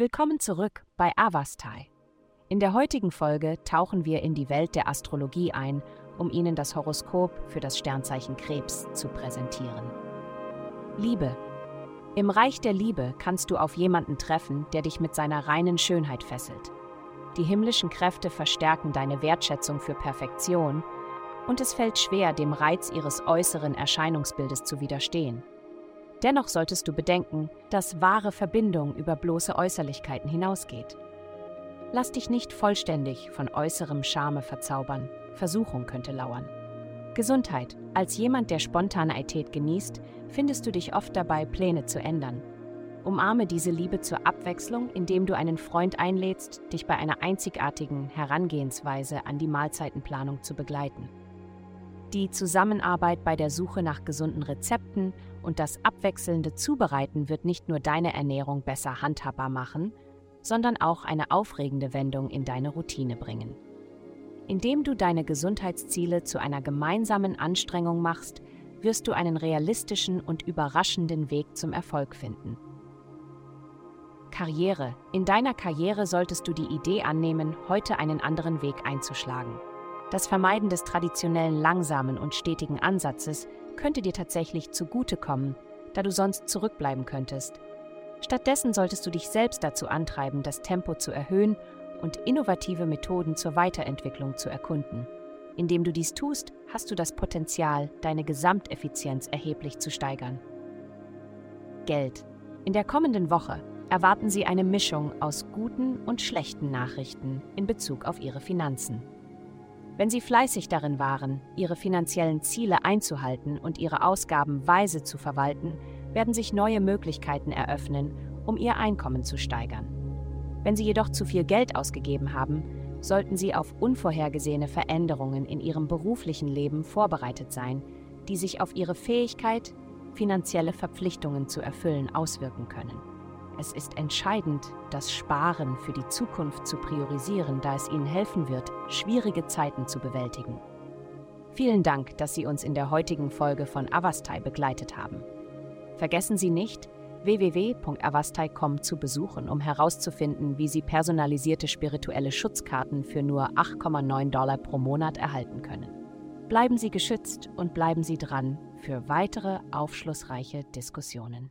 Willkommen zurück bei Avastai. In der heutigen Folge tauchen wir in die Welt der Astrologie ein, um Ihnen das Horoskop für das Sternzeichen Krebs zu präsentieren. Liebe. Im Reich der Liebe kannst du auf jemanden treffen, der dich mit seiner reinen Schönheit fesselt. Die himmlischen Kräfte verstärken deine Wertschätzung für Perfektion und es fällt schwer, dem Reiz ihres äußeren Erscheinungsbildes zu widerstehen. Dennoch solltest du bedenken, dass wahre Verbindung über bloße Äußerlichkeiten hinausgeht. Lass dich nicht vollständig von äußerem Charme verzaubern. Versuchung könnte lauern. Gesundheit. Als jemand, der Spontaneität genießt, findest du dich oft dabei, Pläne zu ändern. Umarme diese Liebe zur Abwechslung, indem du einen Freund einlädst, dich bei einer einzigartigen Herangehensweise an die Mahlzeitenplanung zu begleiten. Die Zusammenarbeit bei der Suche nach gesunden Rezepten und das abwechselnde Zubereiten wird nicht nur deine Ernährung besser handhabbar machen, sondern auch eine aufregende Wendung in deine Routine bringen. Indem du deine Gesundheitsziele zu einer gemeinsamen Anstrengung machst, wirst du einen realistischen und überraschenden Weg zum Erfolg finden. Karriere. In deiner Karriere solltest du die Idee annehmen, heute einen anderen Weg einzuschlagen. Das Vermeiden des traditionellen langsamen und stetigen Ansatzes könnte dir tatsächlich zugutekommen, da du sonst zurückbleiben könntest. Stattdessen solltest du dich selbst dazu antreiben, das Tempo zu erhöhen und innovative Methoden zur Weiterentwicklung zu erkunden. Indem du dies tust, hast du das Potenzial, deine Gesamteffizienz erheblich zu steigern. Geld. In der kommenden Woche erwarten Sie eine Mischung aus guten und schlechten Nachrichten in Bezug auf Ihre Finanzen. Wenn Sie fleißig darin waren, Ihre finanziellen Ziele einzuhalten und Ihre Ausgaben weise zu verwalten, werden sich neue Möglichkeiten eröffnen, um Ihr Einkommen zu steigern. Wenn Sie jedoch zu viel Geld ausgegeben haben, sollten Sie auf unvorhergesehene Veränderungen in Ihrem beruflichen Leben vorbereitet sein, die sich auf Ihre Fähigkeit, finanzielle Verpflichtungen zu erfüllen, auswirken können. Es ist entscheidend, das Sparen für die Zukunft zu priorisieren, da es Ihnen helfen wird, schwierige Zeiten zu bewältigen. Vielen Dank, dass Sie uns in der heutigen Folge von Avastai begleitet haben. Vergessen Sie nicht, www.avastai.com zu besuchen, um herauszufinden, wie Sie personalisierte spirituelle Schutzkarten für nur 8,9 Dollar pro Monat erhalten können. Bleiben Sie geschützt und bleiben Sie dran für weitere aufschlussreiche Diskussionen.